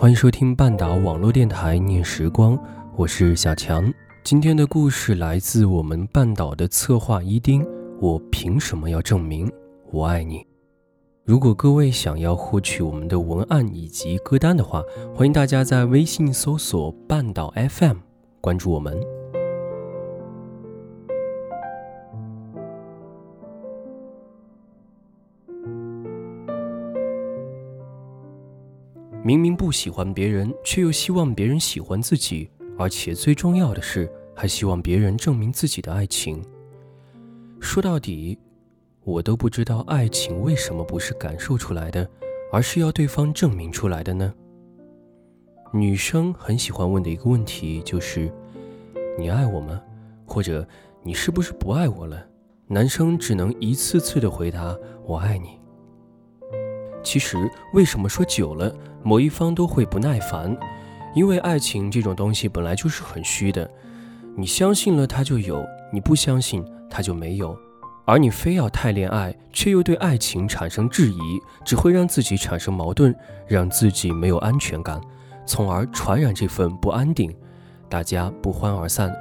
欢迎收听半岛网络电台《念时光》，我是小强。今天的故事来自我们半岛的策划伊丁。我凭什么要证明我爱你？如果各位想要获取我们的文案以及歌单的话，欢迎大家在微信搜索“半岛 FM”，关注我们。明明不喜欢别人，却又希望别人喜欢自己，而且最重要的是，还希望别人证明自己的爱情。说到底，我都不知道爱情为什么不是感受出来的，而是要对方证明出来的呢？女生很喜欢问的一个问题就是：“你爱我吗？”或者“你是不是不爱我了？”男生只能一次次的回答：“我爱你。”其实，为什么说久了，某一方都会不耐烦？因为爱情这种东西本来就是很虚的，你相信了它就有，你不相信它就没有。而你非要太恋爱，却又对爱情产生质疑，只会让自己产生矛盾，让自己没有安全感，从而传染这份不安定，大家不欢而散。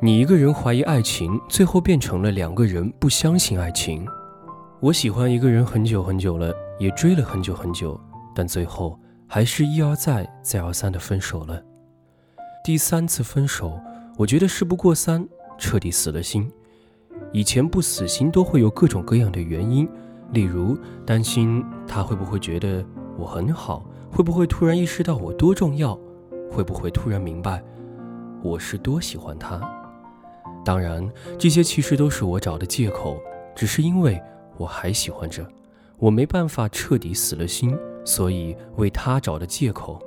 你一个人怀疑爱情，最后变成了两个人不相信爱情。我喜欢一个人很久很久了，也追了很久很久，但最后还是一而再、再而三的分手了。第三次分手，我觉得事不过三，彻底死了心。以前不死心都会有各种各样的原因，例如担心他会不会觉得我很好，会不会突然意识到我多重要，会不会突然明白我是多喜欢他。当然，这些其实都是我找的借口，只是因为。我还喜欢着，我没办法彻底死了心，所以为他找的借口。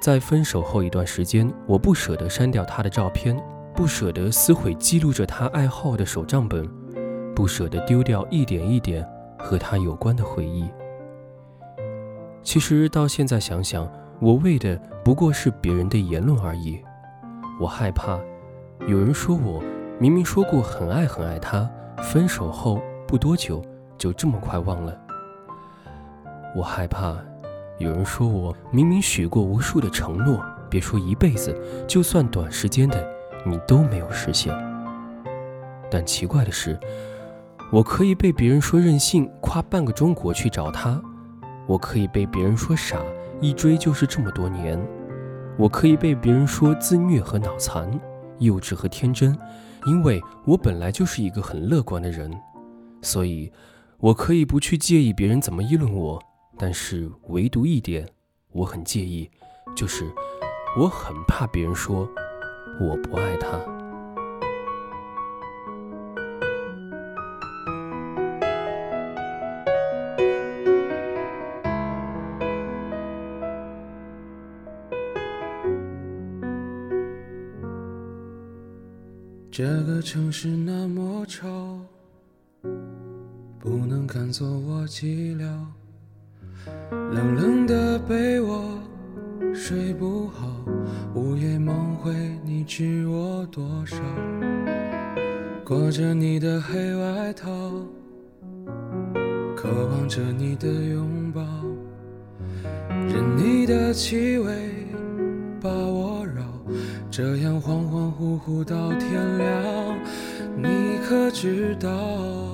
在分手后一段时间，我不舍得删掉他的照片，不舍得撕毁记录着他爱好的手账本，不舍得丢掉一点一点和他有关的回忆。其实到现在想想，我为的不过是别人的言论而已。我害怕有人说我明明说过很爱很爱他，分手后。不多久，就这么快忘了。我害怕有人说我明明许过无数的承诺，别说一辈子，就算短时间的，你都没有实现。但奇怪的是，我可以被别人说任性，跨半个中国去找他；我可以被别人说傻，一追就是这么多年；我可以被别人说自虐和脑残、幼稚和天真，因为我本来就是一个很乐观的人。所以，我可以不去介意别人怎么议论我，但是唯独一点，我很介意，就是我很怕别人说我不爱他。这个城市那么吵。不能看作我寂寥，冷冷的被窝睡不好，午夜梦回你知我多少？裹着你的黑外套，渴望着你的拥抱，任你的气味把我绕，这样恍恍惚惚到天亮，你可知道？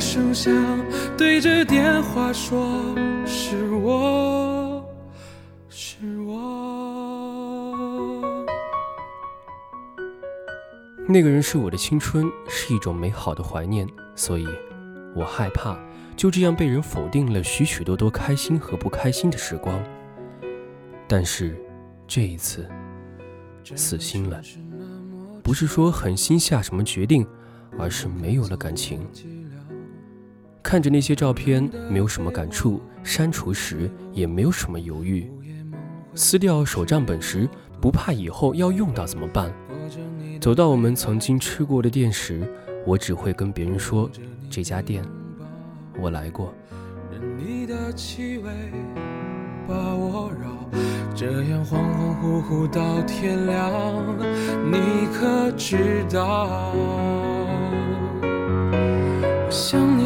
声响，对着电话说是我，是我。那个人是我的青春，是一种美好的怀念，所以，我害怕就这样被人否定了许许多多开心和不开心的时光。但是，这一次，死心了，不是说狠心下什么决定，而是没有了感情。看着那些照片，没有什么感触；删除时也没有什么犹豫。撕掉手账本时，不怕以后要用到怎么办？走到我们曾经吃过的店时，我只会跟别人说：“这家店，我来过。”把我绕，这样恍恍惚惚到天亮，你可知道？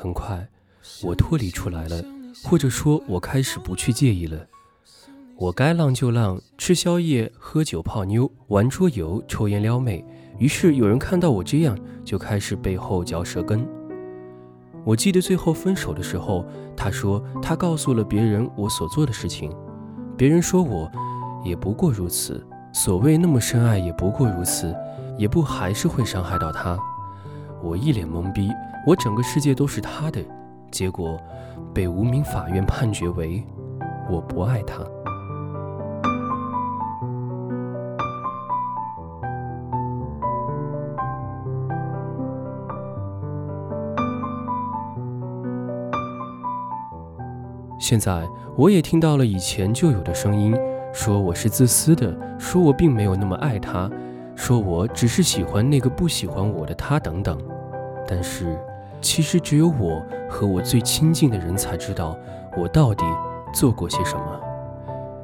很快，我脱离出来了，或者说，我开始不去介意了。我该浪就浪，吃宵夜、喝酒、泡妞、玩桌游、抽烟撩妹。于是有人看到我这样，就开始背后嚼舌根。我记得最后分手的时候，他说他告诉了别人我所做的事情，别人说我也不过如此，所谓那么深爱也不过如此，也不还是会伤害到他。我一脸懵逼，我整个世界都是他的，结果被无名法院判决为我不爱他。现在我也听到了以前就有的声音，说我是自私的，说我并没有那么爱他，说我只是喜欢那个不喜欢我的他等等。但是，其实只有我和我最亲近的人才知道我到底做过些什么。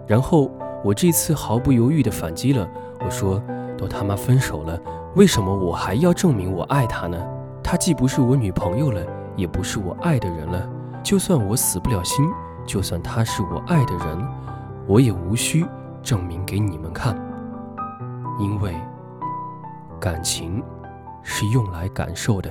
然后我这次毫不犹豫地反击了，我说：“都他妈分手了，为什么我还要证明我爱他呢？他既不是我女朋友了，也不是我爱的人了。就算我死不了心。”就算他是我爱的人，我也无需证明给你们看，因为感情是用来感受的。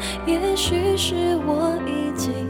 也许是我已经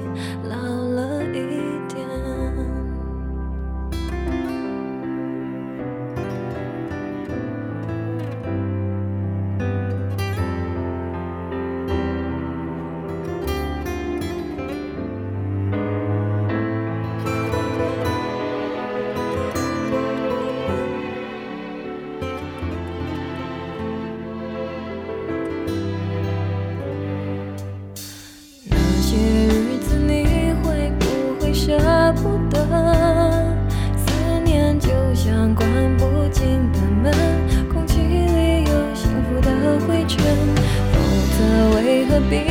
则